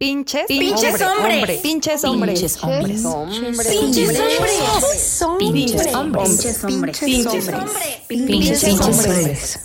Pinches. Pinches hombres. Pinches hombres. Pinches hombres. Pinches hombres. Pinches hombres. Pinches hombres. Pinches hombres.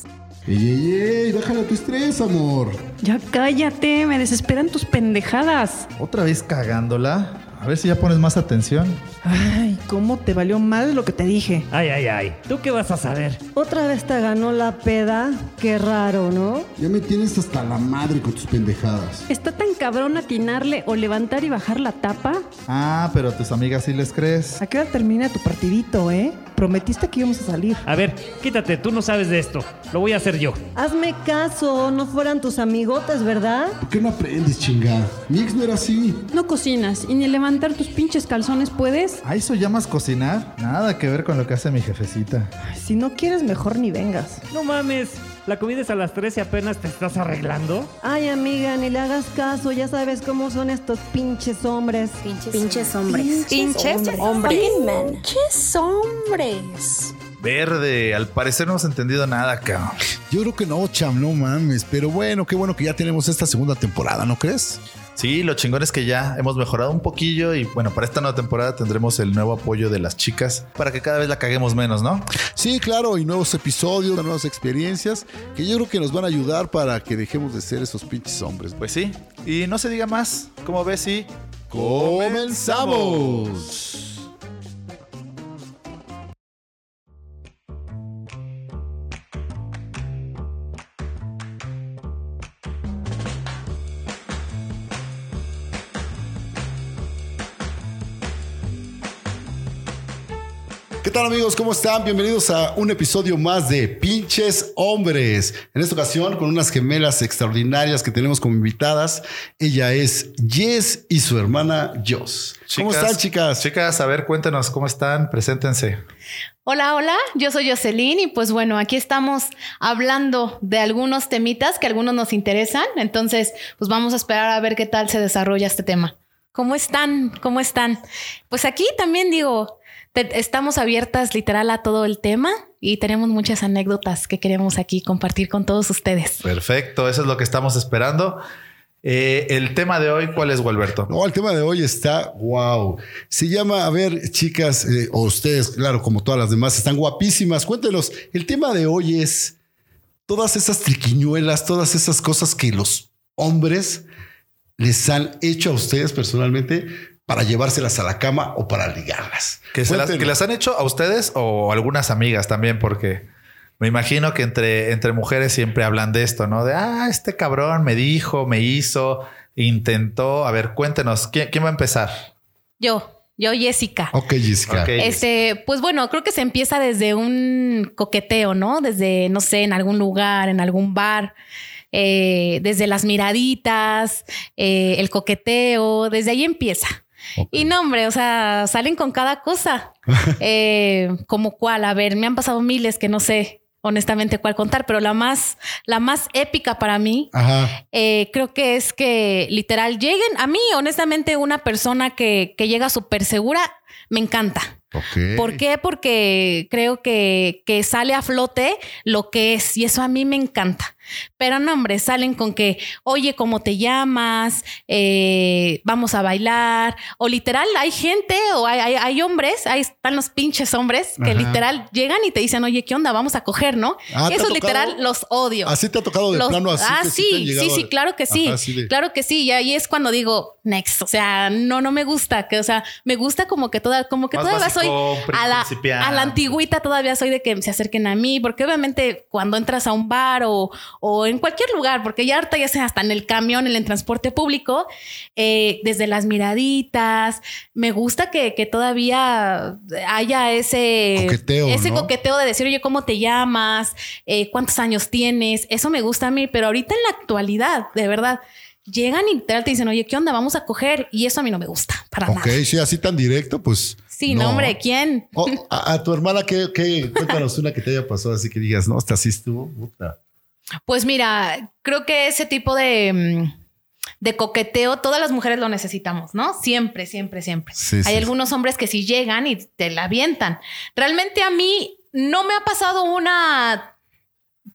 Ey, ey, ey, bájale tu estrés, amor. Ya cállate, me desesperan tus pendejadas. Otra vez cagándola. A ver si ya pones más atención. Ay, ¿cómo te valió mal lo que te dije? Ay, ay, ay. ¿Tú qué vas a saber? Otra vez te ganó la peda. Qué raro, ¿no? Ya me tienes hasta la madre con tus pendejadas. ¿Está tan cabrón atinarle o levantar y bajar la tapa? Ah, pero a tus amigas sí les crees. ¿A qué hora termina tu partidito, eh? Prometiste que íbamos a salir. A ver, quítate, tú no sabes de esto. Lo voy a hacer yo. Hazme caso, no fueran tus amigotes, ¿verdad? ¿Por qué no aprendes, chingada? Mi ex no era así. No cocinas y ni levantar tus pinches calzones puedes. ¿A eso llamas cocinar? Nada que ver con lo que hace mi jefecita. Ay, si no quieres, mejor ni vengas. No mames. La comida es a las 3 y apenas te estás arreglando. Ay, amiga, ni le hagas caso, ya sabes cómo son estos pinches hombres. Pinches hombres. Pinches hombres. Pinches hombres. Verde, al parecer no hemos entendido nada, cabrón. Yo creo que no, cham, no mames. Pero bueno, qué bueno que ya tenemos esta segunda temporada, ¿no crees? Sí, lo chingón es que ya hemos mejorado un poquillo y bueno, para esta nueva temporada tendremos el nuevo apoyo de las chicas para que cada vez la caguemos menos, ¿no? Sí, claro, y nuevos episodios, nuevas experiencias que yo creo que nos van a ayudar para que dejemos de ser esos pinches hombres. Pues sí, y no se diga más, ¿cómo ves? Sí. ¡Comenzamos! Tal amigos? ¿Cómo están? Bienvenidos a un episodio más de Pinches Hombres. En esta ocasión con unas gemelas extraordinarias que tenemos como invitadas. Ella es Jess y su hermana Joss. ¿Cómo están chicas? Chicas, a ver, cuéntenos cómo están, preséntense. Hola, hola, yo soy Jocelyn y pues bueno, aquí estamos hablando de algunos temitas que algunos nos interesan, entonces pues vamos a esperar a ver qué tal se desarrolla este tema. ¿Cómo están? ¿Cómo están? Pues aquí también digo, te- estamos abiertas literal a todo el tema y tenemos muchas anécdotas que queremos aquí compartir con todos ustedes. Perfecto, eso es lo que estamos esperando. Eh, el tema de hoy, ¿cuál es, Gualberto? No, el tema de hoy está wow. Se llama, a ver, chicas, eh, o ustedes, claro, como todas las demás, están guapísimas. Cuéntenos, el tema de hoy es todas esas triquiñuelas, todas esas cosas que los hombres les han hecho a ustedes personalmente para llevárselas a la cama o para ligarlas. Que, se las, que las han hecho a ustedes o algunas amigas también, porque me imagino que entre, entre mujeres siempre hablan de esto, ¿no? De, ah, este cabrón me dijo, me hizo, intentó. A ver, cuéntenos, ¿quién, quién va a empezar? Yo, yo Jessica. Ok, Jessica. Este, pues bueno, creo que se empieza desde un coqueteo, ¿no? Desde, no sé, en algún lugar, en algún bar, eh, desde las miraditas, eh, el coqueteo, desde ahí empieza. Y no, hombre, o sea, salen con cada cosa. Eh, como cuál, a ver, me han pasado miles que no sé honestamente cuál contar, pero la más, la más épica para mí eh, creo que es que literal lleguen. A mí, honestamente, una persona que, que llega súper segura me encanta. ¿Por qué? Porque creo que, que sale a flote lo que es y eso a mí me encanta. Pero no, hombre, salen con que, oye, ¿cómo te llamas? Eh, vamos a bailar. O literal, hay gente o hay, hay, hay hombres, ahí están los pinches hombres que Ajá. literal llegan y te dicen, oye, ¿qué onda? Vamos a coger, ¿no? Ah, ¿te ha Eso literal los odio. Así te ha tocado de Los- plano así. ah, que sí, sí, sí, claro que sí. Ajá, así de- Claro que sí. Y ahí es cuando digo, next. O sea, no, no me gusta. Que, o sea, me gusta como que toda, como que Más todavía soy a la, a la antigüita, todavía soy de que se acerquen a mí. Porque obviamente cuando entras a un bar o, o en cualquier lugar, porque ya ahorita ya sea hasta en el camión, en el transporte público, eh, desde las miraditas, me gusta que, que todavía haya ese Coqueteo, ese ¿no? coqueteo de decir, oye, ¿cómo te llamas? Eh, ¿Cuántos años tienes? Eso me gusta a mí, pero ahorita en la actualidad, de verdad, llegan y te dicen, oye, ¿qué onda? Vamos a coger. Y eso a mí no me gusta para Ok, nada. sí, así tan directo, pues. Sí, no, hombre, ¿quién? Oh, a, a tu hermana, ¿qué, qué? Cuéntanos una que te haya pasado así que digas, no, esta sí estuvo. Puta. Pues mira, creo que ese tipo de, mm, de coqueteo, todas las mujeres lo necesitamos, ¿no? Siempre, siempre, siempre. Sí, Hay sí. algunos hombres que sí llegan y te la avientan. Realmente a mí no me ha pasado una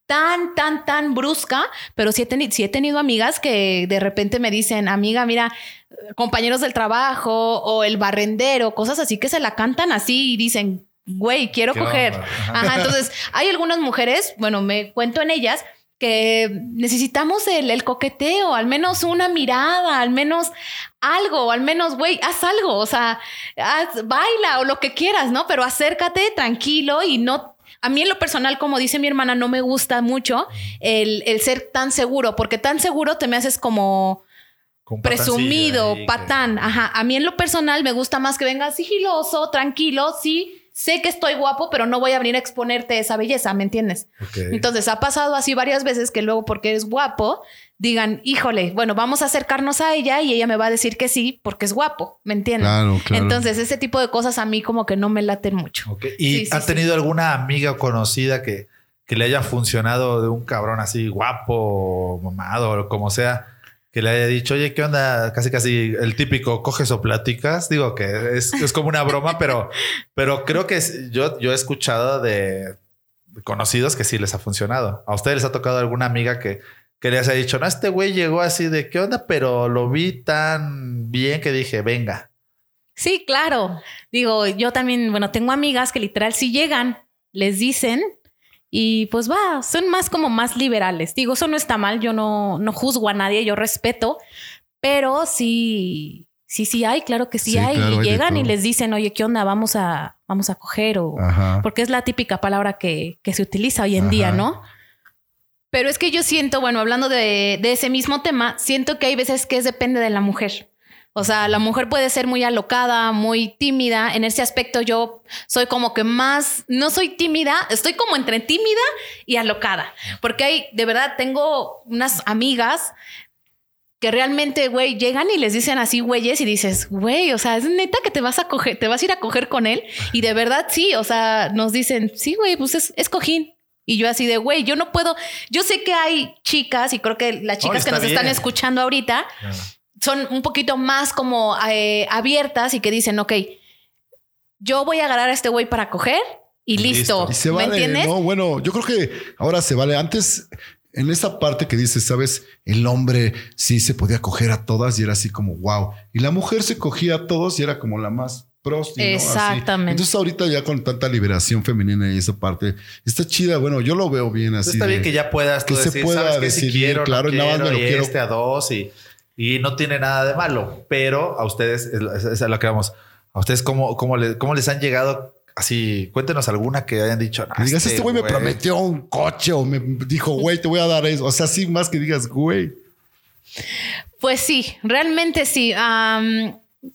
tan, tan, tan brusca, pero sí he, teni- sí he tenido amigas que de repente me dicen, amiga, mira, compañeros del trabajo o el barrendero, cosas así que se la cantan así y dicen, güey, quiero ¿Qué coger. Ajá, entonces hay algunas mujeres, bueno, me cuento en ellas que necesitamos el, el coqueteo, al menos una mirada, al menos algo, al menos, güey, haz algo, o sea, haz- baila o lo que quieras, ¿no? Pero acércate tranquilo y no... A mí en lo personal, como dice mi hermana, no me gusta mucho el, el ser tan seguro, porque tan seguro te me haces como presumido, que- patán. Ajá. A mí en lo personal me gusta más que vengas sigiloso, tranquilo. Sí, sé que estoy guapo, pero no voy a venir a exponerte esa belleza, ¿me entiendes? Entonces ha pasado así varias veces que luego porque eres guapo digan, híjole, bueno, vamos a acercarnos a ella y ella me va a decir que sí porque es guapo, ¿me entiendes? Claro, claro. Entonces ese tipo de cosas a mí como que no me laten mucho. ¿Y Sí, ha sí. tenido alguna amiga o conocida que, que le haya funcionado de un cabrón así guapo, mamado o como sea? Que le haya dicho, oye, ¿qué onda? Casi, casi el típico coges o platicas. Digo que es, es como una broma, pero, pero creo que es- yo, yo he escuchado de conocidos que sí les ha funcionado. ¿A ustedes les ha tocado alguna amiga que, que les ha dicho, no, este güey llegó así de qué onda, pero lo vi tan bien que dije, venga. Sí, claro. Digo, yo también, bueno, tengo amigas que literal si llegan, les dicen y pues va, son más como más liberales. Digo, eso no está mal, yo no, no juzgo a nadie, yo respeto, pero sí, sí, sí hay, claro que sí, Sí, hay. claro, y hay llegan y les dicen, oye, ¿qué onda? Vamos a, vamos a coger o... Ajá. Porque es la típica palabra que, que se utiliza hoy en día, Ajá. ¿no? Pero es que yo siento, bueno, hablando de, ese mismo tema, siento que hay veces que es depende de la mujer. O sea, la mujer puede ser muy alocada, muy tímida. En ese aspecto yo soy como que más, no soy tímida, estoy como entre tímida y alocada. Porque hay, de verdad, tengo unas amigas que realmente, güey, llegan y les dicen así, güeyes, y dices, güey, o sea, es neta que te vas a coger, te vas a ir a coger con él. Y de verdad, sí, o sea, nos dicen, sí, güey, pues es, es cojín. Y yo así de, güey, yo no puedo, yo sé que hay chicas, y creo que las chicas que nos están escuchando ahorita son un poquito más como eh, abiertas y que dicen, ok, yo voy a agarrar a este güey para coger y listo. Y se ¿Me vale, entiendes? ¿no? Bueno, yo creo que ahora se vale. Antes, en esa parte que dices, sabes, el hombre sí se podía coger a todas y era así como wow. Y la mujer se cogía a todos y era como la más prosti, ¿no? Así. Exactamente. Entonces, ahorita ya con tanta liberación femenina y esa parte está chida. Bueno, yo lo veo bien así. está bien de- que ya puedas tú que se decir, pueda ¿sabes? Si quiero, claro, no y nada más me lo y quiero- este a dos y, y no tiene nada de malo, pero a ustedes, es, a lo que vamos, a ustedes cómo, cómo, le- cómo les han llegado así, cuéntenos alguna que hayan dicho. "Ah, Que digas, este güey me prometió un coche o me dijo, güey, te voy a dar eso. O sea, sí, más que digas, güey. Pues sí, realmente sí.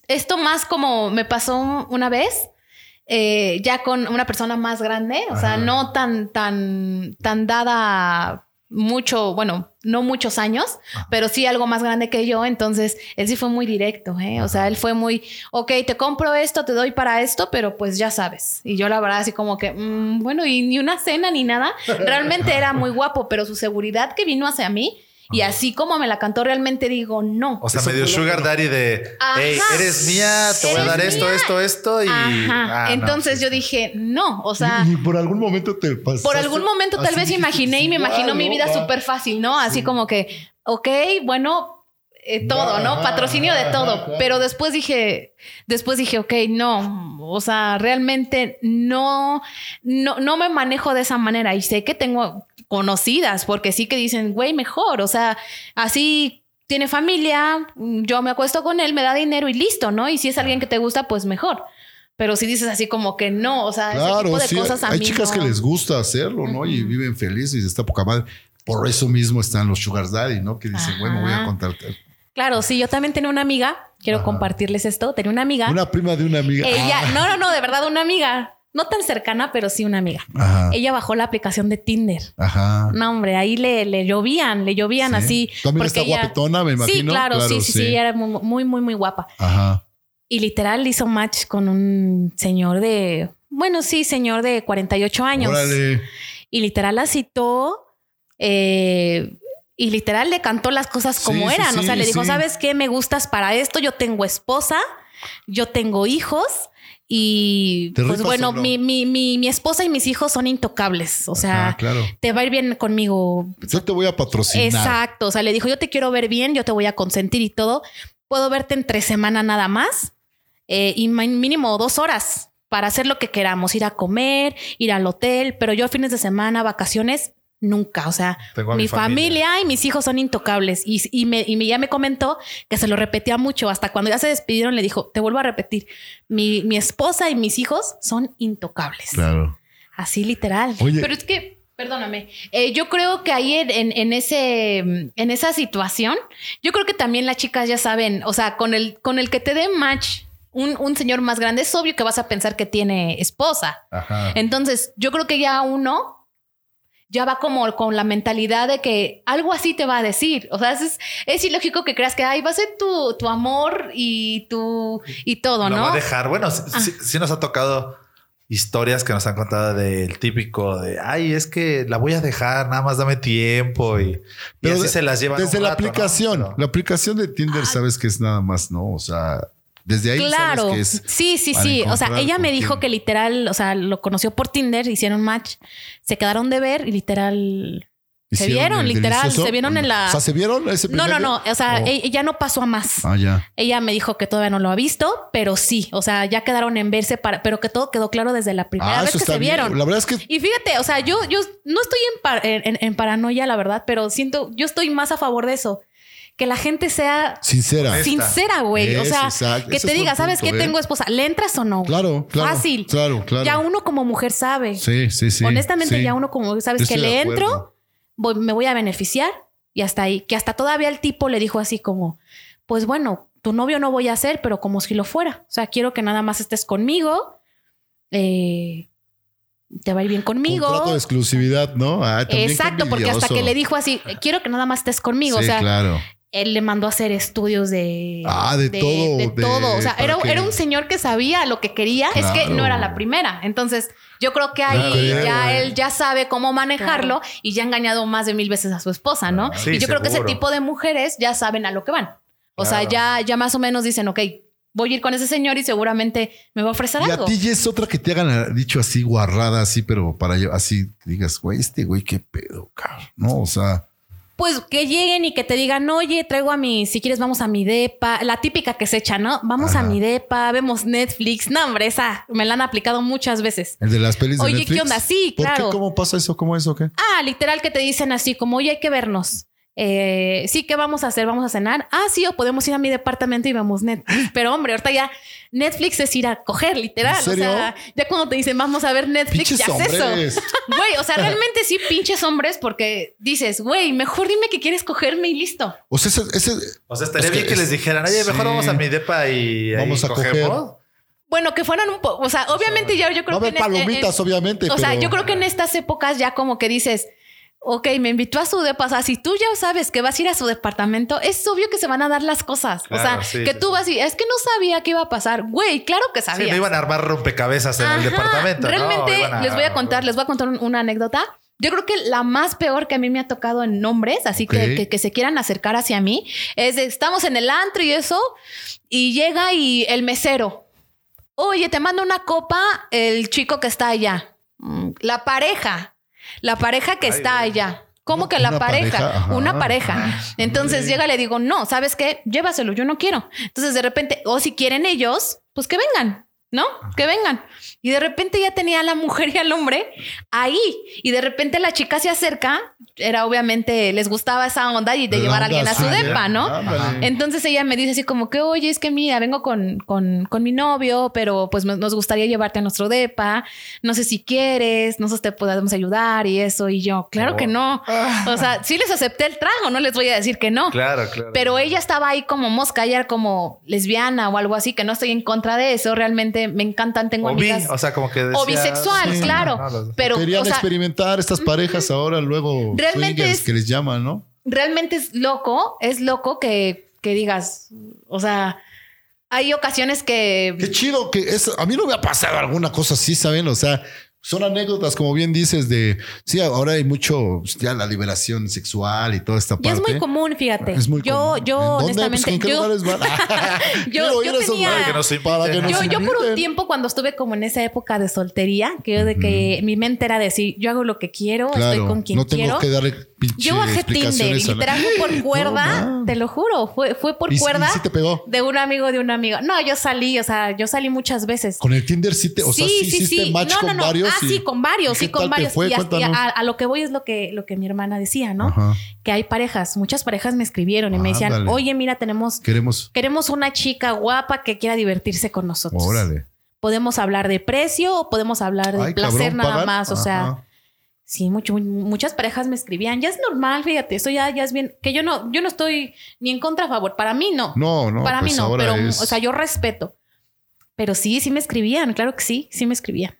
Esto más como me pasó una vez, eh, ya con una persona más grande, o sea, no tan, tan, tan dada mucho, bueno, no muchos años, pero sí algo más grande que yo. Entonces, él sí fue muy directo, ¿eh? O sea, él fue muy, ok, te compro esto, te doy para esto, pero pues ya sabes. Y yo la verdad así como que, mm, bueno, y ni una cena ni nada. Realmente era muy guapo, pero su seguridad que vino hacia mí. Y así como me la cantó, realmente digo no. O sea, Eso medio sugar daddy de, hey, eres mía, te voy a dar esto, mía. esto, esto y... Ajá. Ah, no, Entonces sí, yo dije, no, o sea, Ni por algún momento te pasó. por algún momento tal vez imaginé y me imaginó mi vida súper fácil. ¿no? Así como que, ok, bueno, eh, todo, ¿no? Patrocinio de todo. Pero después dije, después dije, ok, no, o sea, realmente no, no, no me manejo de esa manera y sé que tengo conocidas porque sí que dicen, güey, mejor, o sea, así tiene familia, yo me acuesto con él, me da dinero y listo, ¿no? Y si es alguien que te gusta, pues mejor. Pero si dices así como que no, o sea, ese Claro, tipo de sí. cosas a hay mí chicas no. que les gusta hacerlo, ¿no? Y viven felices y está poca madre. Por eso mismo están los sugar daddy, ¿no? Que dicen, Ajá. bueno, voy a contarte. Claro, sí, yo también tenía una amiga, quiero Ajá. compartirles esto, tenía una amiga. Una prima de una amiga. Ella, Ah, no, no, no, de verdad, una amiga. No tan cercana, pero sí una amiga. Ajá. Ella bajó la aplicación de Tinder. Ajá. No, hombre, ahí le, le llovían, le llovían Sí. así. También está ella- guapetona, me Sí, imagino. claro, Claro, sí, sí, sí, sí. ella era mu- muy, muy, muy guapa. Ajá. Y literal hizo match con un señor de, bueno, sí, señor de 48 años. Órale. Y literal la citó eh, y literal le cantó las cosas como Sí, sí, eran. o sea, sí, le dijo, sí. ¿sabes qué? Me gustas para esto, yo tengo esposa yo tengo hijos y ¿Te pues bueno, mi, mi, mi, mi esposa y mis hijos son intocables. O sea, Ah, claro. te va a ir bien conmigo. Yo te voy a patrocinar. Exacto. O sea, le dijo, yo te quiero ver bien, yo te voy a consentir y todo. Puedo verte entre semana nada más eh, y mínimo dos horas para hacer lo que queramos, ir a comer, ir al hotel, pero yo fines de semana, vacaciones, nunca. O sea, mi, mi familia. familia. y mis hijos son intocables. Y, y, me, y me- ya me comentó que se lo repetía mucho. Hasta cuando ya se despidieron, le dijo, te vuelvo a repetir, mi, mi esposa y mis hijos son intocables. Claro. Así literal. Oye. Pero es que, perdóname, eh, yo creo que ahí en, en- en ese, en esa situación, yo creo que también las chicas ya saben, o sea, con el, con el que te dé match un, un señor más grande, es obvio que vas a pensar que tiene esposa. Ajá. Entonces, yo creo que ya uno ya va como con la mentalidad de que algo así te va a decir. O sea, es, es ilógico que creas que ay, va a ser tu, tu amor y tu y todo, Lo ¿no? va a dejar. Bueno, sí, Ah. sí- sí nos ha tocado historias que nos han contado del típico de ay, es que la voy a dejar, nada más dame tiempo y, y Pero así de- se las llevan. Desde un la rato, ¿no? aplicación, Pero- la aplicación de Tinder, sabes que es nada más, ¿no? O sea, desde ahí Claro, sabes que es. sí, sí, sí. O sea, ella me dijo quién. que literal, o sea, lo conoció por Tinder, hicieron match, se quedaron de ver y literal se ¿Hicieron vieron, literal, delicioso? se vieron en la. O sea, ¿se vieron ese no, no, no. O sea, Oh. ella no pasó a más. Ah, ya. Ella me dijo que todavía no lo ha visto, pero sí. O sea, ya quedaron en verse para, pero que todo quedó claro desde la primera Ah, vez eso que se bien. vieron. La verdad es que Y fíjate, o sea, yo, yo no estoy en, par- en- en- en paranoia, la verdad, pero siento, yo estoy más a favor de eso. Que la gente sea sincera. Sincera, güey. O sea, exacto. que Ese te diga, ¿sabes punto, qué? ¿eh? Tengo esposa. ¿Le entras o no? Claro, claro. Fácil. Claro, claro. Ya uno como mujer sabe. Sí, sí, sí. Honestamente, sí. ya uno como mujer sabes Yo que le entro, voy- me voy a beneficiar y hasta ahí. Que hasta todavía el tipo le dijo así como, pues bueno, tu novio no voy a ser, pero como si lo fuera. O sea, quiero que nada más estés conmigo. Eh, te va a ir bien conmigo. Contrato de exclusividad, ¿no? Ah, Exacto, porque hasta que le dijo así, quiero que nada más estés conmigo. Sí, o sea, claro. Él le mandó a hacer estudios de... Ah, de todo, De, de- todo. O sea, era, que- era un señor que sabía lo que quería. Es que no era la primera. Entonces, yo creo que ahí Claro. ya él ya sabe cómo manejarlo y ya ha engañado más de mil veces a su esposa, ¿no? Sí, y yo creo que ese tipo de mujeres ya saben a lo que van. O sea, ya, ya más o menos dicen, ok, voy a ir con ese señor y seguramente me va a ofrecer Y a algo. ti ya es otra que te hagan ah, dicho así guarrada, así, pero para yo, así digas, güey, este güey, qué pedo, cabrón. No, o sea, Pues que lleguen y que te digan, oye, traigo a mi, si quieres vamos a mi depa, la típica que se echa, ¿no? Vamos a mi depa, vemos Netflix. No, hombre, esa me la han aplicado muchas veces. el de las pelis de Oye, Netflix. ¿qué onda? Sí, ¿Por claro. qué? ¿Cómo pasa eso? ¿Cómo eso? ¿Qué? Ah, literal que te dicen así como, oye, hay que vernos. Eh, sí, ¿qué vamos a hacer? ¿Vamos a cenar? Ah, sí, o podemos ir a mi departamento y vamos Netflix. Pero hombre, ahorita ya Netflix es ir a coger, literal. ¿En serio? O sea, ya cuando te dicen vamos a ver Netflix, Pinches ya es eso. Güey, o sea, realmente sí, pinches hombres, porque dices, güey, mejor dime que quieres cogerme y listo. O sea, ese, ese- O sea, estaría Es que bien que es- les dijeran, oye, mejor sí. vamos a mi depa y ahí Vamos a cogemos". coger. Bueno, que fueran un poco, o sea, obviamente ya yo va a creo que... haber en este- palomitas, en- obviamente. O sea, yo creo que en estas épocas ya como que dices, ok, me invitó a su depa. O sea, si tú ya sabes que vas a ir a su departamento, es obvio que se van a dar las cosas. o sea, sí, que sí, tú sí. vas y es que no sabía qué iba a pasar. Güey, claro que Sí, sabía. no iban a armar rompecabezas en el departamento. ¿no? Realmente les voy a contar, les voy a contar un- una anécdota. Yo creo que la más peor que a mí me ha tocado en nombres, así que, que se quieran acercar hacia mí, es de, estamos en el antro y eso, y llega y el mesero, oye, te mando una copa el chico que está allá, Mm, la pareja, la pareja que Ay, está allá. ¿Cómo que Una la pareja? pareja, ajá. Una pareja. Entonces llega y le digo, no, ¿sabes qué? Llévaselo, yo no quiero. Entonces de repente, o si quieren ellos, pues que vengan, ¿no? Que vengan. Y de repente ya tenía a la mujer y al hombre ahí. Y de repente la chica se acerca, era obviamente, les gustaba esa onda y de La llevar a alguien a su depa, ¿no? Entonces ella me dice así como que, oye, es que mira, vengo con, con, con mi novio, pero pues nos gustaría llevarte a nuestro depa. No sé si quieres, no sé si te podemos ayudar y eso. Y yo, claro Oh. que no. O sea, sí les acepté el trago, no les voy a decir que no. Claro, claro. Pero ella estaba ahí como mosca, ella era como lesbiana o algo así, que no estoy en contra de eso. Realmente me encantan, tengo o bi, amigas. o sea, como que o decía- bisexual, Sí, claro. no, los- pero, Querían o sea, experimentar estas parejas ahora, luego Realmente es- que les llaman, ¿no? realmente es loco, es loco que, que digas, o sea, hay ocasiones que... Qué chido que es. A mí no me ha pasado alguna cosa así, ¿saben? O sea, Son anécdotas, como bien dices, de sí, ahora hay mucho, ya la liberación sexual y toda esta parte. es muy común, fíjate. Es muy yo, común. yo, ¿En dónde? honestamente, Pues, ¿en qué yo, lugares van? yo- yo ir a esos tenía- lugares Que nos para que inviten. nos yo, yo por un tiempo cuando estuve como en esa época de soltería, que yo de que mi mente era decir, yo hago lo que quiero, estoy con quien no tengo quiero. que darle pinche Yo bajé Tinder y fue por cuerda, No, te lo juro, fue, fue por ¿Y- y cuerda sí te pegó? de un amigo de un amigo. No, yo salí, o sea, yo salí muchas veces. Con el Tinder sí te, o sea, sí, hiciste match No, con no, varios. Ah, y- sí, con varios, ¿y sí, con varios. fue? y, a, lo que voy es lo que, lo que mi hermana decía, ¿no? Ajá. Que hay parejas, muchas parejas me escribieron y me decían, oye, mira, tenemos, Queremos. queremos una chica guapa que quiera divertirse con nosotros. Órale. Podemos hablar de precio o podemos hablar de Ay, placer cabrón, nada más. O sea, Ajá. Sí, mucho, muchas parejas me escribían. Ya es normal, fíjate, eso ya, ya es bien. Que yo no, yo no estoy ni en contra a favor. Para mí no. No, no. Para pues mí no, ahora pero, es- o sea, yo respeto. Pero sí, sí me escribían, claro que sí, sí me escribían.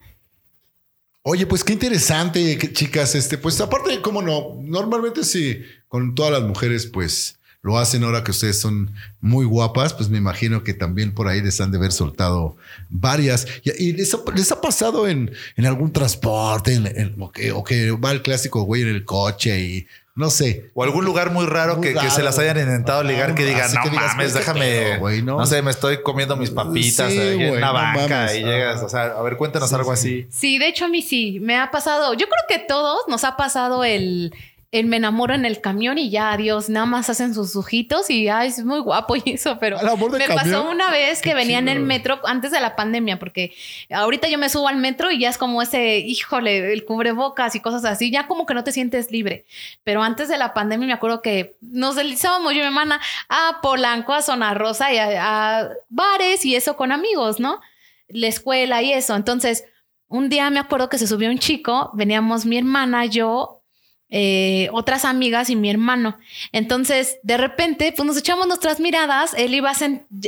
Oye, pues qué interesante, chicas. Este, pues aparte, cómo no, normalmente sí, con todas las mujeres, pues lo hacen ahora que ustedes son muy guapas, pues me imagino que también por ahí les han de haber soltado varias. Y, y les, ha, les ha pasado en, en algún transporte, en, en- o, que, o que va el clásico güey en el coche y no sé. O algún lugar muy raro Muy que, que se las hayan intentado ligar que digan, así no que digas, mames, "Güey, qué déjame, pedo, güey, ¿no?" ¿no? sé, me estoy comiendo mis papitas Sí, aquí en una no banca mames. y llegas, o sea, a ver, cuéntanos algo así. Sí, de hecho a mí sí, me ha pasado. Yo creo que todos nos ha pasado el, el me enamoro en el camión y ya, adiós, nada más hacen sus ojitos y ay, es muy guapo y eso, pero me camión. pasó una vez que Qué venía en el metro antes de la pandemia, porque ahorita yo me subo al metro y ya es como ese, híjole, el cubrebocas y cosas así, ya como que no te sientes libre. Pero antes de la pandemia me acuerdo que nos deslizábamos yo y mi hermana a Polanco, a Zona Rosa y a, a bares y eso con amigos, ¿no? La escuela y eso. Entonces, un día me acuerdo que se subió un chico, veníamos mi hermana, yo, eh, otras amigas y mi hermano. Entonces, de repente, pues nos echamos nuestras miradas. Él iba,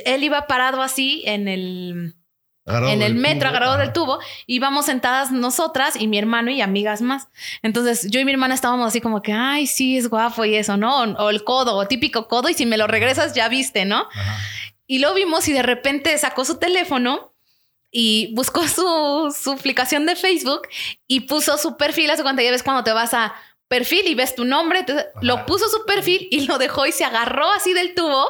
él iba parado así en el, Agarrado en el metro, tubo. agarrado Ajá. del tubo. Íbamos sentadas nosotras y mi hermano y amigas más. Entonces, yo y mi hermana estábamos así como que, ay, sí, es guapo y eso, ¿no? O, o el codo, o típico codo, y si me lo regresas, ya viste, ¿no? Y lo vimos y de repente sacó su teléfono y buscó su, su aplicación de Facebook y puso su perfil. Hace cuenta ya ves cuando te vas a perfil y ves tu nombre. entonces, lo puso su perfil y lo dejó y se agarró así del tubo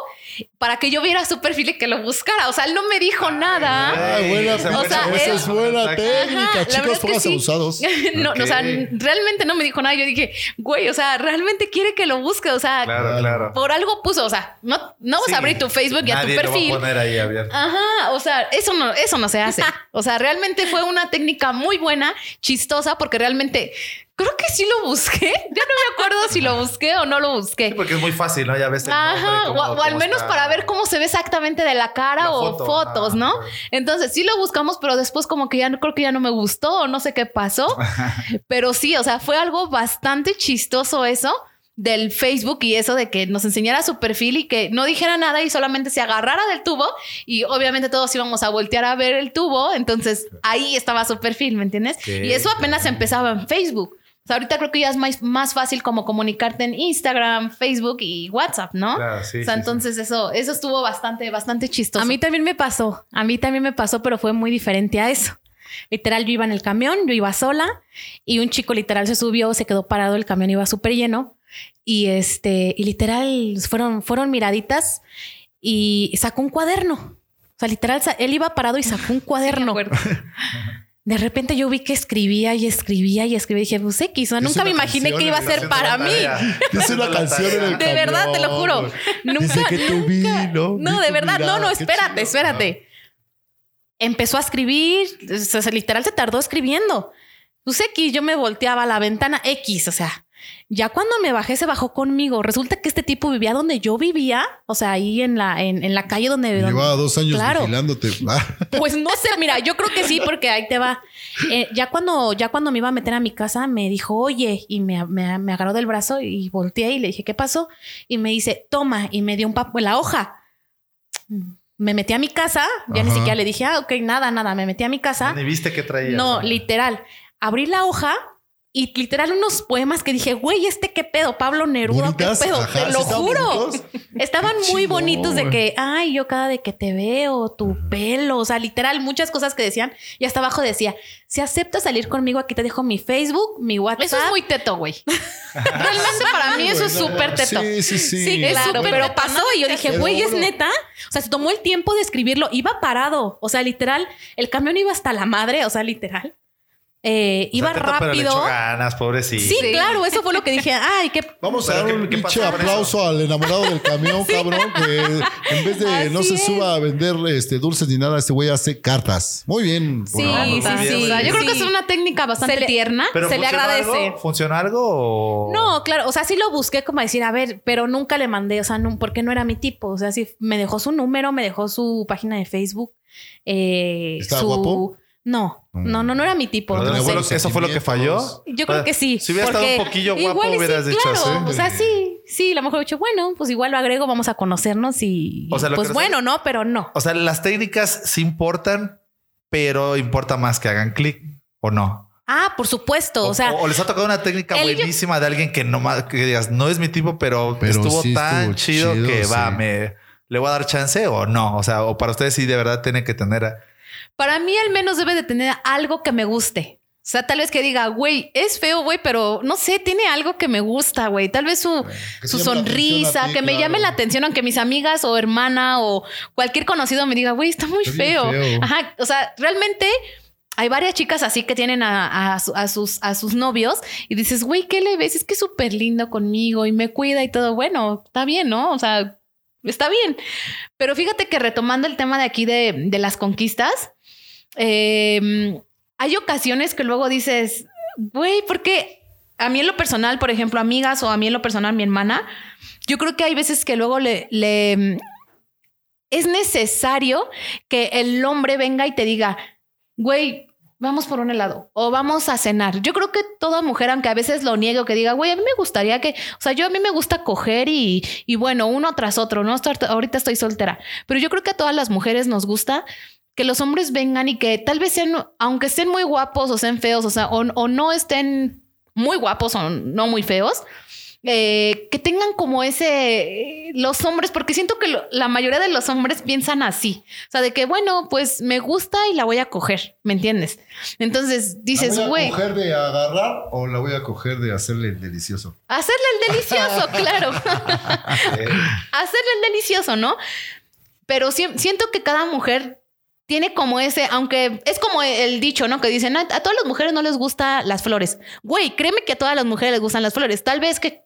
para que yo viera su perfil y que lo buscara. O sea, él no me dijo nada. Ah, buena, O sea, esa- él- es buena técnica. Ajá, Chicos, sí. abusados. no, no, o sea, realmente no me dijo nada. Yo dije, güey, o sea, realmente quiere que lo busque. O sea, Claro, claro. por algo puso, o sea, no, no vas Sí, a abrir tu Facebook y a tu nadie lo va a perfil. poner ahí abierto. Ajá, o sea, eso no, eso no se hace. O sea, realmente fue una técnica muy buena, chistosa, porque realmente creo que sí lo busqué. Ya no me acuerdo si lo busqué o no lo busqué. Sí, porque es muy fácil, ¿no? Ya ves el Ajá, cómo- o, o al menos está. para ver cómo se ve exactamente de la cara La o foto, fotos, ¿no? Entonces sí lo buscamos, pero después como que ya no creo que ya no me gustó o no sé qué pasó. pero sí, o sea, fue algo bastante chistoso eso del Facebook y eso de que nos enseñara su perfil y que no dijera nada y solamente se agarrara del tubo y obviamente todos íbamos a voltear a ver el tubo, entonces ahí estaba su perfil, ¿me entiendes? Qué y eso apenas empezaba en Facebook. O sea, ahorita creo que ya es más, más fácil como comunicarte en Instagram, Facebook y WhatsApp, ¿no? Claro, sí, o sea, sí, entonces eso, eso estuvo bastante, bastante chistoso. A mí también me pasó, a mí también me pasó, pero fue muy diferente a eso. Literal, yo iba en el camión, yo iba sola y un chico literal se subió, se quedó parado, el camión iba súper lleno y este, y literal fueron, fueron miraditas y sacó un cuaderno. O sea, literal, él iba parado y sacó un cuaderno. de repente yo vi que escribía y escribía y escribía. Y dije, pues X, nunca me imaginé que iba a ser para mí. una canción en el. De verdad, te lo juro. Nunca, Dice que te vi, nunca- ¿no? No, Vi de verdad, no, mirada, no, espérate, chido. espérate. Empezó a escribir, o sea, literal se tardó escribiendo. Pues X, yo me volteaba a la ventana X, o sea, ya cuando me bajé se bajó conmigo. Resulta que este tipo vivía donde yo vivía, o sea, ahí en la, en, en la calle donde... Llevaba dos años Claro. vigilándote. Pues no sé, mira, yo creo que sí, porque ahí te va. Eh, ya cuando, ya cuando me iba a meter a mi casa, me dijo, oye, y me, me, me agarró del brazo y volteé y le dije, ¿qué pasó? Y me dice, toma, y me dio un papel, la hoja. Me metí a mi casa, ya ni Ajá. siquiera le dije, ah, ok, nada, nada, me metí a mi casa. Ni viste que traía. No, literal. Abrí la hoja y literal unos poemas que dije, güey, este qué pedo, Pablo Neruda, Bonitas, qué pedo, ajá, te lo ¿sí estaban juro. bonitos? Estaban muy chingón, bonitos de que, ay, yo cada de que te veo, tu pelo, o sea, literal, muchas cosas que decían. Y hasta abajo decía, si aceptas salir conmigo, aquí te dejo mi Facebook, mi WhatsApp. Eso es muy teto, güey. Realmente para mí eso es súper teto. Sí, sí, sí. Sí, Es claro, súper pero pasó y yo dije, güey, es neta. O sea, se tomó el tiempo de escribirlo, iba parado. O sea, literal, el camión iba hasta la madre, o sea, literal. Eh, iba O sea, teto, Pero le rápido. echó ganas, pobrecito. Sí, claro, eso fue lo que dije. Ay, qué. Vamos a dar ¿qué- un pinche aplauso al enamorado del camión, cabrón, que en vez de no se es. suba a vender este dulces ni nada, este güey hace cartas. Muy bien. por Sí, la- sí, sí. O sea, yo creo que es una técnica bastante Se le- tierna. Pero se le ¿funcionó agradece. algo? ¿Funcionó algo? o- No, claro, o sea, sí lo busqué como decir, a ver, pero nunca le mandé, o sea, no, porque no era mi tipo. O sea, sí me dejó su número, me dejó su página de Facebook. Eh, ¿Estaba su... guapo? No, no, no, no era mi tipo. No ¿eso fue sé. lo que- ¿Eso fue lo que falló? Yo creo que sí. Si hubiera estado porque un poquillo guapo, igual hubieras sí, dicho claro, así. O sea, sí, sí, a lo mejor he dicho, bueno, pues igual lo agrego, vamos a conocernos y O sea, pues bueno, ¿no? Pero no. O sea, las técnicas sí importan, pero importa más que hagan clic o no. Ah, por supuesto. O, sea, o les ha tocado una técnica yo- buenísima de alguien que no más que digas, no es mi tipo, pero, Pero estuvo sí tan estuvo chido, chido, que va, me le voy a dar chance o no. O sea, o para ustedes sí de verdad tiene que tener. Para mí al menos debe de tener algo que me guste. O sea, tal vez que diga, güey, es feo, güey, pero no sé, tiene algo que me gusta, güey. Tal vez su, su sonrisa, ti, que me claro. llame la atención, aunque mis amigas o hermana o cualquier conocido me diga, güey, está muy Está feo. feo. Ajá. O sea, realmente hay varias chicas así que tienen a, a sus, a sus novios y dices, güey, ¿qué le ves? Es que es súper lindo conmigo y me cuida y todo. Bueno, está bien, ¿no? O sea, está bien. Pero fíjate que retomando el tema de aquí de, de las conquistas, eh, hay ocasiones que luego dices, güey, porque a mí en lo personal, por ejemplo, amigas o a mí en lo personal, mi hermana, yo creo que hay veces que luego le, le es necesario que el hombre venga y te diga, güey, vamos por un helado o vamos a cenar. Yo creo que toda mujer, aunque a veces lo niegue o que diga, güey, a mí me gustaría que, o sea, yo a mí me gusta coger y, y bueno, uno tras otro, ¿no? Estoy- ahorita estoy soltera, pero yo creo que a todas las mujeres nos gusta que los hombres vengan y que tal vez sean, aunque estén muy guapos o sean feos, o sea, o, o no estén muy guapos o no muy feos, eh, que tengan como ese, eh, los hombres, porque siento que lo- la mayoría de los hombres piensan así, o sea, de que, bueno, pues me gusta y la voy a coger, ¿me entiendes? Entonces dices, ¿La voy güey, a coger de agarrar o la voy a coger de hacerle el delicioso? hacerle el delicioso, claro. hacerle el delicioso, ¿no? Pero si- siento que cada mujer tiene como ese, aunque es como el dicho, ¿no? Que dicen, a, a todas las mujeres no les gustan las flores. Güey, créeme que a todas las mujeres les gustan las flores. Tal vez que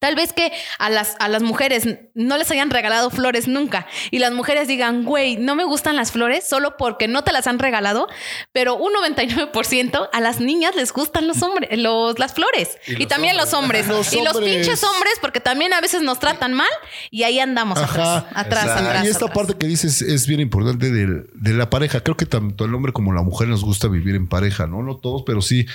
Tal vez que a las, a las mujeres no les hayan regalado flores nunca y las mujeres digan, güey, no me gustan las flores solo porque no te las han regalado, pero un 99% a las niñas les gustan los hombres, los, las flores y, los también los hombres Los y los pinches hombres porque también a veces nos tratan mal y ahí andamos Ajá. atrás, atrás, Exacto. atrás. y esta atrás. parte que dices es bien importante del- de, la pareja. Creo que tanto el hombre como la mujer nos gusta vivir en pareja, ¿no? No todos, pero sí.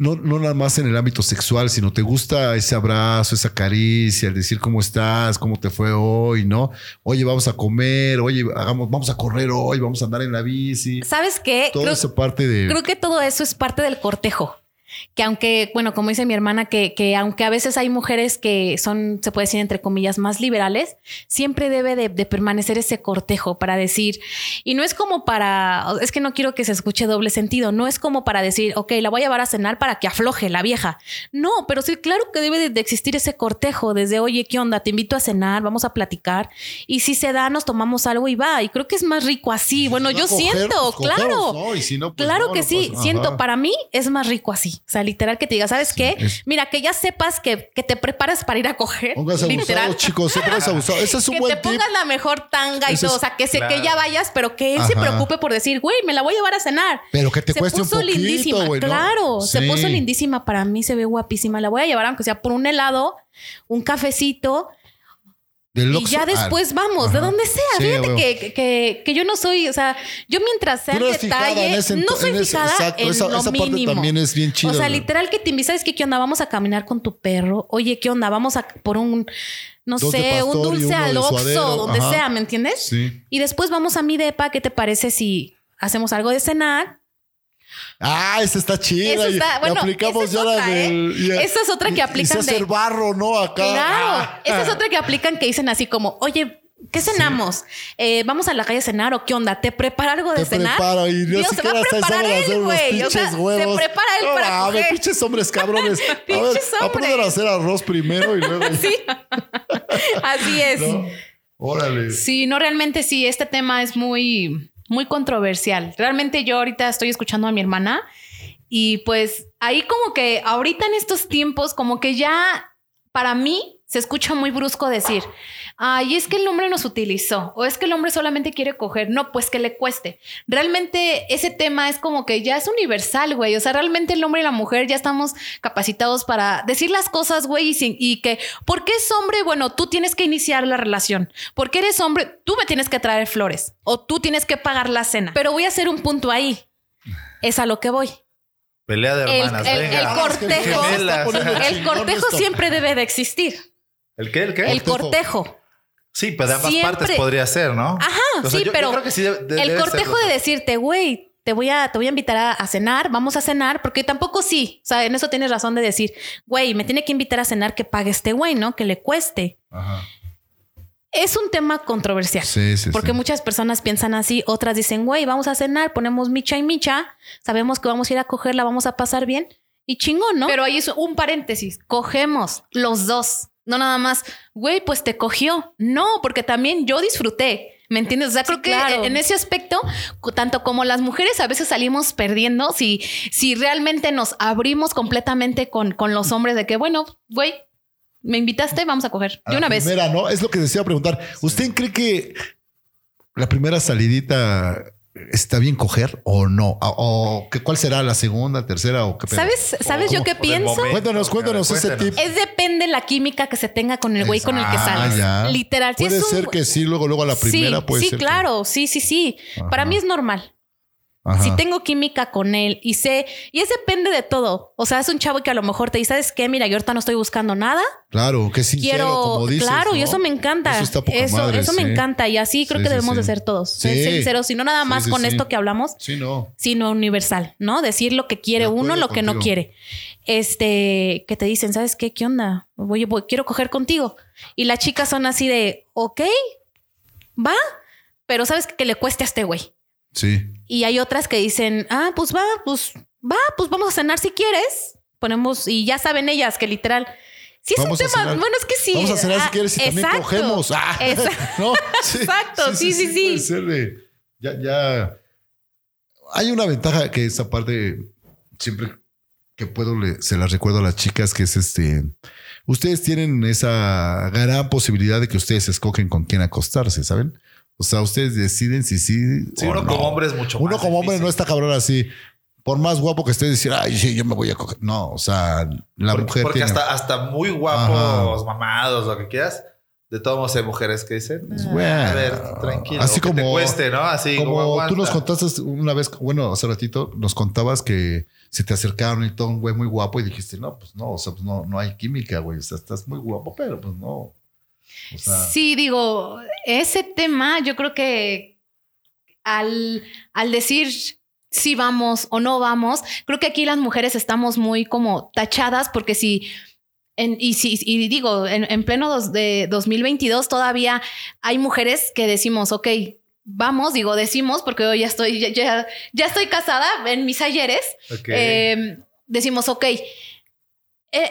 No, no nada más en el ámbito sexual, sino te gusta ese abrazo, esa caricia, el decir cómo estás, cómo te fue hoy, ¿no? Oye, vamos a comer, oye, hagamos, vamos a correr hoy, vamos a andar en la bici. ¿Sabes qué? Toda Creo- esa parte de. Creo que todo eso es parte del cortejo. Que aunque, bueno, como dice mi hermana, que, que aunque a veces hay mujeres que son, se puede decir entre comillas, más liberales, siempre debe de, de permanecer ese cortejo para decir, y no es como para, es que no quiero que se escuche doble sentido, no es como para decir, ok, la voy a llevar a cenar para que afloje la vieja. No, pero sí, claro que debe de, de existir ese cortejo desde, oye, ¿qué onda? Te invito a cenar, vamos a platicar, y si se da, nos tomamos algo y va, y creo que es más rico así. Bueno, yo coger, siento, pues, claro. cogemos, ¿no? Y si no, pues, claro que no sí, siento, para mí es más rico así. O sea, literal que te diga, ¿sabes qué? es- Mira, que ya sepas que, que te preparas para ir a coger. Pónganse literal. abusados, chicos. se Pónganse abusados. Ese es un que buen te tip. pongas la mejor tanga y Ese todo. es- O sea, que, se, que ya vayas, pero que él se preocupe por decir, güey, me la voy a llevar a cenar. Pero que te se cueste un puso poquito, lindísima. güey, ¿no? Claro, se puso lindísima. Para mí se ve guapísima. La voy a llevar, aunque sea por un helado, un cafecito. Del Y ya después vamos, de donde sea. Sí, Fíjate que, que, que yo no soy, o sea, yo mientras sea no detalle, en ese no soy en ese- fijada exacto, en esa- lo esa parte mínimo. también es bien chida, O sea, literal que te invitas, ¿sabes qué? ¿Qué onda? Vamos a caminar con tu perro. Oye, ¿qué onda? Vamos a por un, no Dos sé, un dulce al Oxxo, donde Ajá. sea, ¿me entiendes? Sí. Y después vamos a mi depa. ¿Qué te parece si hacemos algo de cenar? Ah, esa está chida. Y- está- y bueno, aplicamos esa es ya la otra, del. ¿eh? y- Esa es otra que y- y aplican se de- hacer barro, ¿no? Acá. Claro. Ah. Esa es otra que aplican que dicen así como, oye, ¿qué cenamos? Eh, ¿Vamos a la calle a cenar o qué onda? ¿Te prepara algo de Te cenar? prepara y no Dios, se va a preparar él, güey. O sea, pinches huevos. se prepara él no, para mames, coger. pinches hombres cabrones. a ver, aprenden a hacer arroz primero y luego. Sí. Así es. ¿no? Órale. Sí, no, realmente sí, este tema es muy, muy controversial. Realmente yo ahorita estoy escuchando a mi hermana y pues ahí como que ahorita en estos tiempos como que ya para mí se escucha muy brusco decir, ay, es que el hombre nos utilizó o es que el hombre solamente quiere coger. No, pues que le cueste. Realmente ese tema es como que ya es universal, güey. O sea, realmente el hombre y la mujer ya estamos capacitados para decir las cosas, güey, y, sin- y que, ¿por qué es hombre? Bueno, tú tienes que iniciar la relación. Porque eres hombre, tú me tienes que traer flores o tú tienes que pagar la cena. Pero voy a hacer un punto ahí. Es a lo que voy. Pelea de El, hermanas. el- venga. el Ah, cortejo, el cortejo siempre debe de existir. ¿El qué? ¿El qué? El Cortejo. Sí, pero de ambas Siempre- partes podría ser, ¿no? Ajá, O sea, sí, yo- yo pero creo que sí debe- de- el ser cortejo de decirte, güey, te voy a, te voy a invitar a, a cenar, vamos a cenar, porque tampoco sí. O sea, en eso tienes razón de decir, güey, me tiene que invitar a cenar que pague este güey, ¿no? Que le cueste. Ajá. Es un tema controversial. Sí, sí, Porque sí. muchas personas piensan así, otras dicen, güey, vamos a cenar, ponemos micha y micha, sabemos que vamos a ir a cogerla, vamos a pasar bien y chingón, ¿no? Pero ahí es un paréntesis, cogemos los dos, no nada más, güey, pues te cogió. No, porque también yo disfruté. ¿Me entiendes? O sea, creo que claro. en ese aspecto, tanto como las mujeres a veces salimos perdiendo si, si realmente nos abrimos completamente con, con los hombres de que, bueno, güey, me invitaste, vamos a coger A de la una vez. Primera, ¿no? Es lo que decía preguntar. ¿Usted cree que la primera salidita está bien coger o no? O, ¿Cuál será la segunda, tercera o qué pedo? ¿Sabes, ¿sabes yo qué pienso? momento. Cuéntanos, cuéntanos ese tip. Es depende la química que se tenga con el güey con el que Ah, sales. ya. Literal. si Puede es un- ser que sí, luego, luego a la primera sí, puede sí, ser. que- claro, sí, sí, sí. Para mí es normal. Ajá. Si tengo química con él y sé, y es depende de todo. O sea, es un chavo que a lo mejor te dice, ¿sabes qué? Mira, yo ahorita no estoy buscando nada. Claro, que sincero, Quiero, como dices. claro, y eso me encanta. Eso está poca eso madre, eso me encanta. Y así creo Sí, que sí, debemos de ser todos. Ser sinceros. Y no nada más con esto que hablamos, no. sino universal, ¿no? Decir lo que quiere uno, lo que no quiere. Este, que te dicen, ¿sabes qué? ¿Qué onda? Voy, voy- quiero coger contigo. Y las chicas son así de, ok, va, pero sabes que le cueste a este güey. Sí. Y hay otras que dicen, ah, pues va, pues va, pues vamos a cenar si quieres. Ponemos, y ya saben ellas que literal. Sí, es Vamos a un tema. Bueno, es que sí. Vamos a cenar si ah, quieres y también exacto. cogemos. Ah, Exacto. ¿no? Sí, Exacto, sí, sí, ser ya, ya. Hay una ventaja que esa parte siempre que puedo le- se las recuerdo a las chicas que es este. Ustedes tienen esa gran posibilidad de que ustedes escogen con quién acostarse, ¿saben? O sea, ustedes deciden si sí. Sí, o uno no. como hombre es mucho Uno más como hombre no está cabrón así. Por más guapo que esté, decir, ay, sí, yo me voy a coger. No, o sea, la Porque, mujer porque tiene. hasta, hasta muy guapos, mamados, lo que quieras. De todos modos hay mujeres que dicen, "Ah, Bueno, a ver, tranquilo. así o que te como- cueste, ¿no? Así como, Como tú nos contaste una vez, bueno, hace ratito, nos contabas que se te acercaron y todo un güey muy guapo y dijiste, no, pues no, o sea, pues no, no hay química, güey. O sea, estás muy guapo, pero pues no. O sea, Sí, digo, ese tema yo creo que al, al decir si vamos o no vamos, creo que aquí las mujeres estamos muy como tachadas porque si... En, y, si, y digo, en, en pleno dos, de 2022 todavía hay mujeres que decimos, ok, vamos, digo, decimos, porque hoy ya estoy, ya, ya, ya estoy casada en mis ayeres, eh, decimos, ok, él,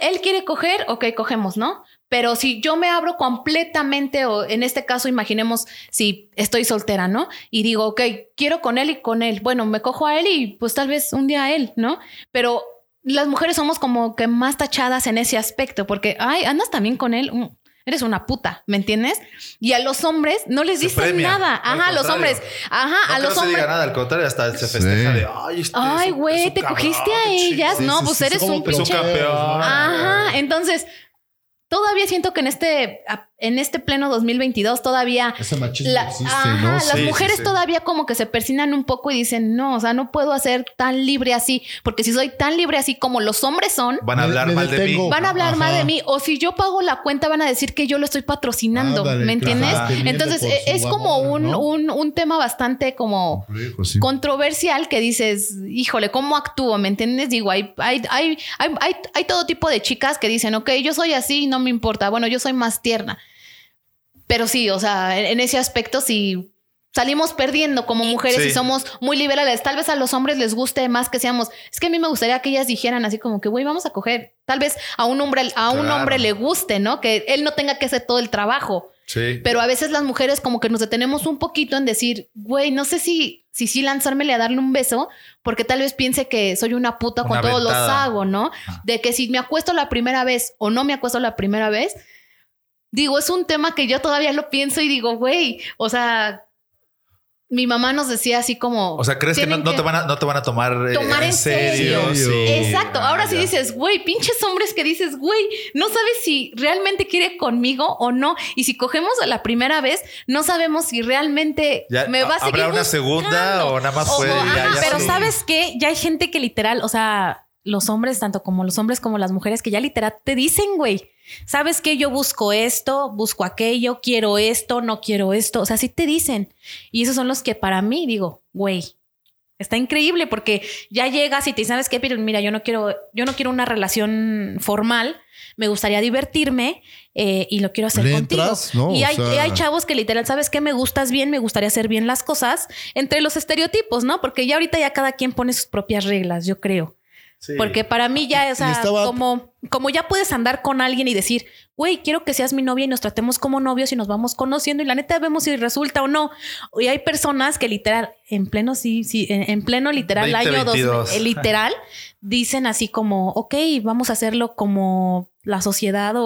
él quiere coger, ok, cogemos, ¿no? Pero si yo me abro completamente, o en este caso, imaginemos si estoy soltera, ¿no? Y digo, ok, quiero con él y con él. Bueno, me cojo a él y pues tal vez un día a él, ¿no? Pero las mujeres somos como que más tachadas en ese aspecto, porque, ay, andas también con él. Mm, Eres una puta, ¿me entiendes? Y a los hombres no les Se dicen premia, nada. Ajá, a los hombres. Ajá, No a los no se hombres. diga nada, al contrario, hasta se Sí. festeja de ay, este Ay, güey, te cabrón, cogiste a ellas. No, sí, pues sí, eres ¿cómo un pinche. campeón. Ajá. Entonces, todavía siento que en este, en este pleno 2022 todavía Ese machismo la- existe, ajá, ¿no? las Sí, mujeres sí. todavía como que se persinan un poco y dicen, no, o sea, no puedo ser tan libre así, porque si soy tan libre así como los hombres son, Van a hablar me mal de mí. van a hablar mal de mí, o si yo pago la cuenta van a decir que yo lo estoy patrocinando, Ándale, ¿me entiendes? claro, Entonces e- es como amor, un, ¿no? un, un tema bastante como Complejo, sí. controversial que dices, híjole, ¿cómo actúo? ¿Me entiendes? Digo, hay, hay, hay, hay, hay, hay todo tipo de chicas que dicen, ok, yo soy así, no me importa, bueno, yo soy más tierna. Pero sí, o sea, en, en ese aspecto sí salimos perdiendo como mujeres Sí. y somos muy liberales. Tal vez a los hombres les guste más que seamos, es que a mí me gustaría que ellas dijeran así como que, güey, vamos a coger. Tal vez a un hombre, a un Claro. hombre le guste, ¿no? Que él no tenga que hacer todo el trabajo. Sí. Pero a veces las mujeres como que nos detenemos un poquito en decir, güey, no sé si si sí lanzármele a darle un beso, porque tal vez piense que soy una puta Una con todos los hago, ¿no? De que si me acuesto la primera vez o no me acuesto la primera vez, digo, es un tema que yo todavía lo pienso y digo, güey, o sea, mi mamá nos decía así como... O sea, ¿crees que no, no te van a, no te van a tomar, eh, Tomar en serio. Sí. Exacto. Ah, Ahora sí ya. dices, güey, pinches hombres que dices, güey, no sabes si realmente quiere conmigo o no. Y si cogemos a la primera vez, no sabemos si realmente Ya, me va a seguir ¿Habrá una buscando. segunda o nada más fue? o- ya- pero sí. ¿sabes ¿sabes qué? Ya hay gente que literal, o sea, los hombres, tanto como los hombres como las mujeres, que ya literal te dicen, güey, ¿sabes qué? Yo busco esto, busco aquello, quiero esto, no quiero esto. O sea, sí te dicen. Y esos son los que para mí digo, güey. Está increíble porque ya llegas y te ¿sabes qué? Pero mira, yo no quiero, yo no quiero una relación formal. Me gustaría divertirme eh, y lo quiero hacer ¿Le contigo. entras? No, y hay, sea- y hay chavos que literal, ¿sabes qué? Me gustas bien, me gustaría hacer bien las cosas entre los estereotipos, ¿no? Porque ya ahorita ya cada quien pone sus propias reglas, yo creo. Sí. Porque para mí ya, estaba- como, como ya puedes andar con alguien y decir, güey, quiero que seas mi novia y nos tratemos como novios y nos vamos conociendo y la neta vemos si resulta o no. Y hay personas que literal, en pleno, sí, sí, en, en pleno literal, año 2022. 2000, eh, literal, dicen así como, ok, vamos a hacerlo como la sociedad o,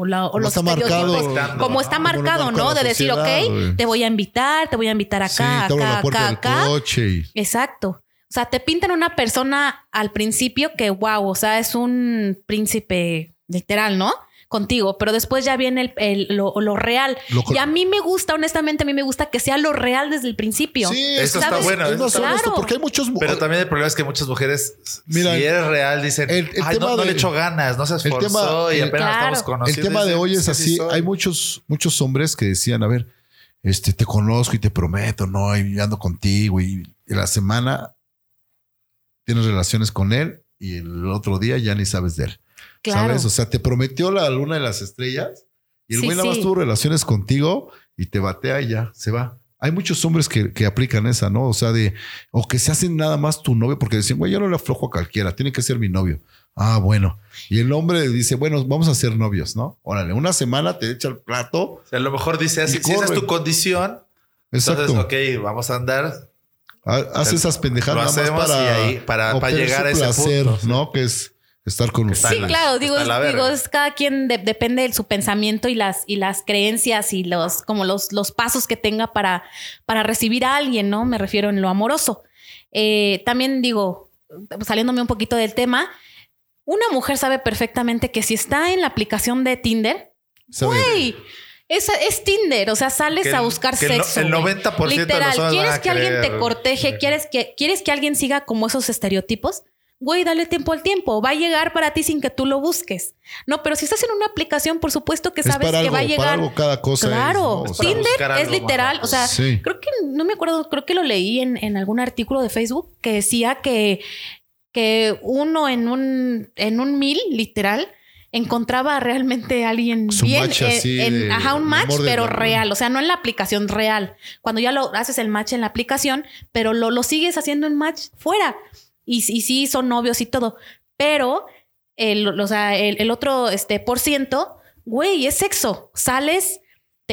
o la, o Como los está marcado. estereotipos. Como está Como marcado, marca ¿no? De decir, sociedad, ok, te voy a invitar, te voy a invitar Sí, acá, abro acá, acá, acá. coche. Exacto. O sea, te pintan una persona al principio que, wow, o sea, es un príncipe literal, ¿no? Contigo, pero después ya viene el, el- lo, lo real. Lo y a mí me gusta, honestamente, a mí me gusta que sea lo real desde el principio. Sí, Eso está bueno, Es más está- honesto, Claro. porque hay muchos... Pero también el problema es que muchas mujeres, Mira, si eres real, dicen, el- el Ay, no, tema no le de- echó ganas, no se tema- esforzó y apenas Claro. estamos conociendo. El tema de hoy es "Sí, sí así. soy". Hay muchos, muchos hombres que decían, a ver, este, te conozco y te prometo, no, y ando contigo. Y en la semana tienes relaciones con él y el otro día ya ni sabes de él. Claro. ¿Sabes? O sea, te prometió la luna de las estrellas y el Sí, güey nada más sí. tuvo relaciones contigo y te batea y ya se va. Hay muchos hombres que, que aplican esa, ¿no? O sea, de, o que se hacen nada más tu novio porque dicen, güey, yo no le aflojo a cualquiera, tiene que ser mi novio. Ah, bueno. Y el hombre dice, bueno, vamos a ser novios, ¿no? Órale, una semana te echa el plato. O sea, a lo mejor dice así, Y si esa es tu condición, Exacto. entonces, ok, vamos a andar. Ha- Hace esas pendejadas más para, y ahí- para- para llegar su a ese placer, punto, sí. ¿no? Que es estar con está usted. Sí, la- claro, digo, digo, es cada quien de- depende de su pensamiento y las, y las creencias y los, como los, los pasos que tenga para, para recibir a alguien, ¿no? Me refiero en lo amoroso. Eh, también digo, saliéndome un poquito del tema, una mujer sabe perfectamente que si está en la aplicación de Tinder, güey, es, es Tinder, o sea, sales Que a buscar que el no- sexo. el güey. 90% de los Literal, ¿quieres que alguien te corteje? ¿Quieres que, ¿Quieres que alguien siga como esos estereotipos? Güey, dale tiempo al tiempo. Va a llegar para ti sin que tú lo busques. No, pero si estás en una aplicación, por supuesto que Es sabes para que algo, va a para llegar. algo cada cosa. es, Claro, sea, Tinder es literal. O sea, Sí. creo que no me acuerdo, creo que lo leí en, en algún artículo de Facebook que decía que, que uno en un, en un mil, literal, encontraba realmente a alguien Su bien. match en- así en- de- ajá, un match, pero real. O sea, no en la aplicación real. Cuando ya lo haces el match en la aplicación, pero lo, lo sigues haciendo en match fuera. Y, y sí, son novios y todo. Pero el, o sea, el, el otro este, por ciento, güey, es sexo. Sales,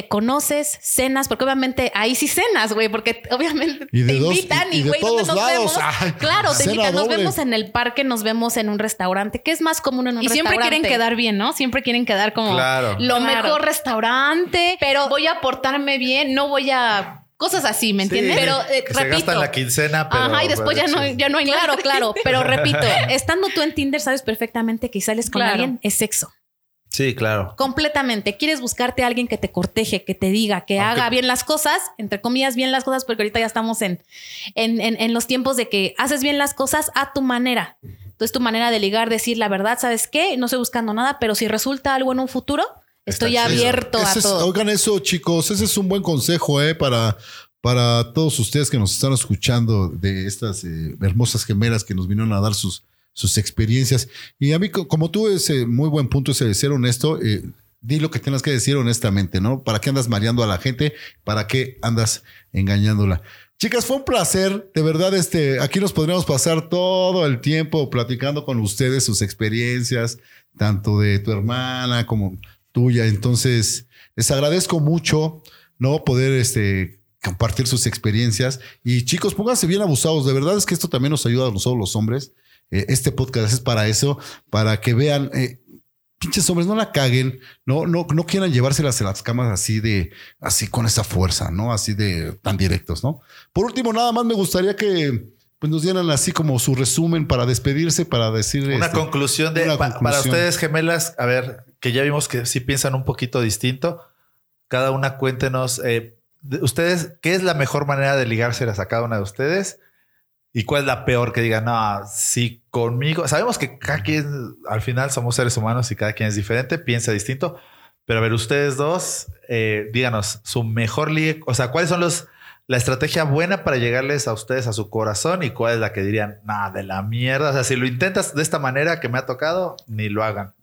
te conoces, cenas, porque obviamente ahí sí cenas, güey, porque obviamente Y de te dos- invitan y- y, y güey, ¿dónde todos nos lados. vemos? Ay, claro, te invitan, nos vemos en el parque, nos vemos en un restaurante, que es más común en un Y restaurante. siempre quieren quedar bien, ¿no? Siempre quieren quedar como Claro. lo Claro. mejor restaurante, pero voy a portarme bien, no voy a cosas así, ¿me entiendes? Sí, pero eh, que se repito, gastan la quincena, pero. ajá, y después ya no, ya no hay Claro, claro, pero repito, estando tú en Tinder sabes perfectamente que si sales con Claro. alguien es sexo. Sí, claro. Completamente. Quieres buscarte a alguien que te corteje, que te diga, que Aunque- haga bien las cosas, entre comillas, bien las cosas, porque ahorita ya estamos en, en, en- en los tiempos de que haces bien las cosas a tu manera. Entonces, tu manera de ligar, decir la verdad, ¿sabes qué? No estoy buscando nada, pero si resulta algo en un futuro, estoy Está abierto a Ese es- todo. oigan eso, chicos. Ese es un buen consejo, ¿eh? Para, para todos ustedes que nos están escuchando de estas eh, hermosas gemelas que nos vinieron a dar sus, sus experiencias. Y a mí, co- como tú, ese muy buen punto ese de ser honesto. eh, di lo que tengas que decir honestamente, ¿no? ¿Para qué andas mareando a la gente? ¿Para qué andas engañándola? Chicas, fue un placer. De verdad, este, aquí nos podríamos pasar todo el tiempo platicando con ustedes sus experiencias, tanto de tu hermana como tuya. Entonces, les agradezco mucho, ¿no? Poder este, compartir sus experiencias. Y chicos, pónganse bien abusados. De verdad es que esto también nos ayuda a nosotros los hombres. Eh, este podcast es para eso, para que vean, eh, pinches hombres, no la caguen, no, no, no quieran llevárselas a las camas así de, así con esa fuerza, ¿no? Así de tan directos, ¿no? Por último, nada más me gustaría que pues, nos dieran así como su resumen para despedirse, para decir Una este, conclusión de una pa- para ustedes gemelas, a ver, que ya vimos que sí piensan un poquito distinto. Cada una cuéntenos, eh, de- ustedes, ¿qué es la mejor manera de ligárselas a cada una de ustedes? ¿Y cuál es la peor que digan, no, sí, conmigo? Sabemos que cada quien, al final somos seres humanos y cada quien es diferente, piensa distinto. Pero a ver, ustedes dos, eh, díganos, su mejor ligue, o sea, ¿cuáles son los, la estrategia buena para llegarles a ustedes a su corazón y cuál es la que dirían, nada, de la mierda? O sea, si lo intentas de esta manera que me ha tocado, ni lo hagan.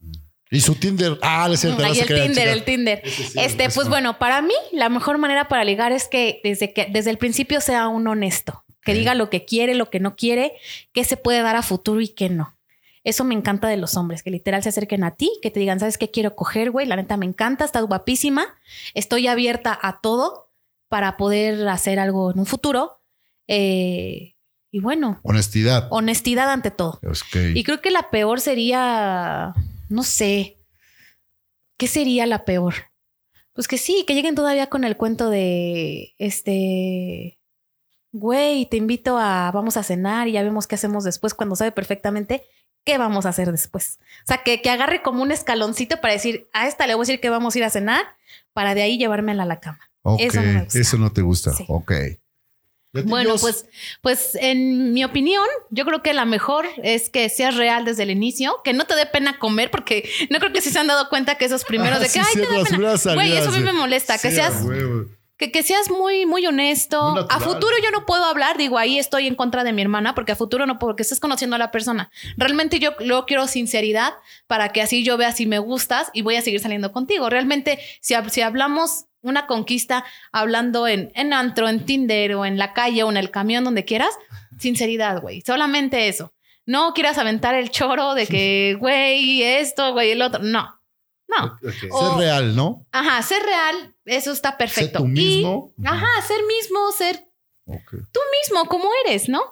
Y su Tinder. Ah, es cierto. no Ahí se el Tinder, el Tinder. Sí, este, eso. pues bueno, para mí la mejor manera para ligar es que desde que desde el principio sea un honesto, que diga lo que quiere, lo que no quiere, qué se puede dar a futuro y qué no. Eso me encanta de los hombres, que literal se acerquen a ti, que te digan, ¿sabes qué quiero coger, güey? La neta me encanta, estás guapísima, estoy abierta a todo para poder hacer algo en un futuro. Eh, y bueno, Honestidad. honestidad ante todo. Y creo que la peor sería, no sé, ¿qué sería la peor? Pues que sí, que lleguen todavía con el cuento de, este, güey, te invito a, vamos a cenar y ya vemos qué hacemos después cuando sabe perfectamente qué vamos a hacer después. O sea, que, que agarre como un escaloncito para decir, a esta le voy a decir que vamos a ir a cenar para de ahí llevármela a la cama. Ok, eso no me gusta. eso no te gusta. Sí. Ok. ¿Y a ti, Bueno, pues, pues en mi opinión, yo creo que la mejor es que seas real desde el inicio, que no te dé pena comer, porque no creo que sí se han dado cuenta que esos primeros Ah, de que sí, ay, te da pena. Güey, eso a mí me molesta, que seas. Que, que seas muy, muy honesto. Muy a futuro yo no puedo hablar, digo, ahí estoy en contra de mi hermana, porque a futuro no, porque estás conociendo a la persona. Realmente yo luego quiero sinceridad para que así yo vea si me gustas y voy a seguir saliendo contigo. Realmente, si, si hablamos una conquista hablando en, en antro, en Tinder o en la calle o en el camión, donde quieras, sinceridad, güey. Solamente eso. No quieras aventar el choro de que, güey, esto, güey, el otro. No, no. O- Ser real, ¿no? Ajá, ser real, eso está perfecto. tú mismo. Y, ajá, ser mismo, ser Ok. mismo como eres, ¿no?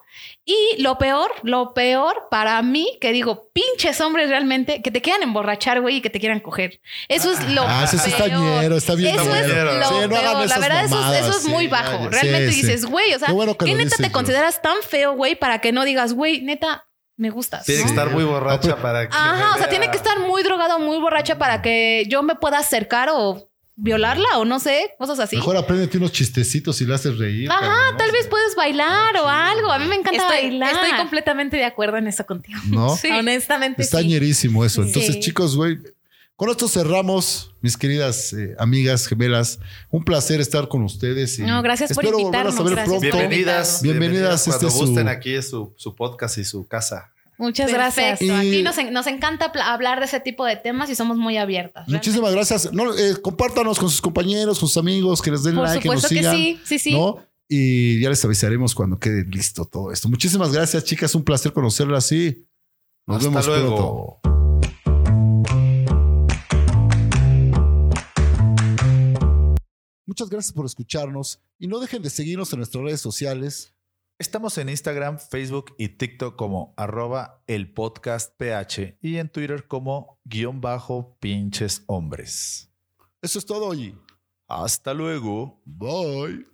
Y lo peor, lo peor para mí, que digo, pinches hombres realmente, que te quieran emborrachar, güey, y que te quieran coger. Eso es lo Ah, eso sí está peor. bien Eso es lo Sí, no hagan peor. La verdad, eso, es- eso es muy bajo. Realmente Sí, dices, güey, o sea, Qué bueno ¿qué neta te consideras tan feo, güey, para que no digas, güey, neta, me gustas? Tiene ¿no? que estar muy borracha para que. Ajá, o sea, tiene que estar muy drogado, muy borracha para que yo me pueda acercar o violarla o no sé, cosas así. Mejor apréndete unos chistecitos y le haces reír. Ajá, cabrón, ¿no? tal vez puedes bailar o algo. A mí me encanta Estoy, bailar. estoy completamente de acuerdo en eso contigo. ¿No? Sí. Honestamente, Está sí. ñerísimo eso. Entonces, Sí. chicos, güey, con esto cerramos, mis queridas eh, amigas gemelas. Un placer estar con ustedes. y No, gracias por espero volverlas a ver invitarnos, gracias pronto. por Bienvenidas. Bienvenidas, Cuando este es su- gusten, aquí es su, su podcast y su casa. Muchas gracias. Y- Aquí nos, en- nos encanta hablar de ese tipo de temas y somos muy abiertas. Muchísimas gracias. No, eh, compártanos con sus compañeros, con sus amigos, que les den Por like, que nos que sigan. sí, sí, sí. ¿no? Y ya les avisaremos cuando quede listo todo esto. Muchísimas gracias, chicas. Un placer conocerlas y nos Hasta vemos luego. pronto. Muchas gracias por escucharnos y no dejen de seguirnos en nuestras redes sociales. Estamos en Instagram, Facebook y TikTok como arroba el podcast PH y en Twitter como guion bajo pinches hombres. Eso es todo y Hasta luego. bye.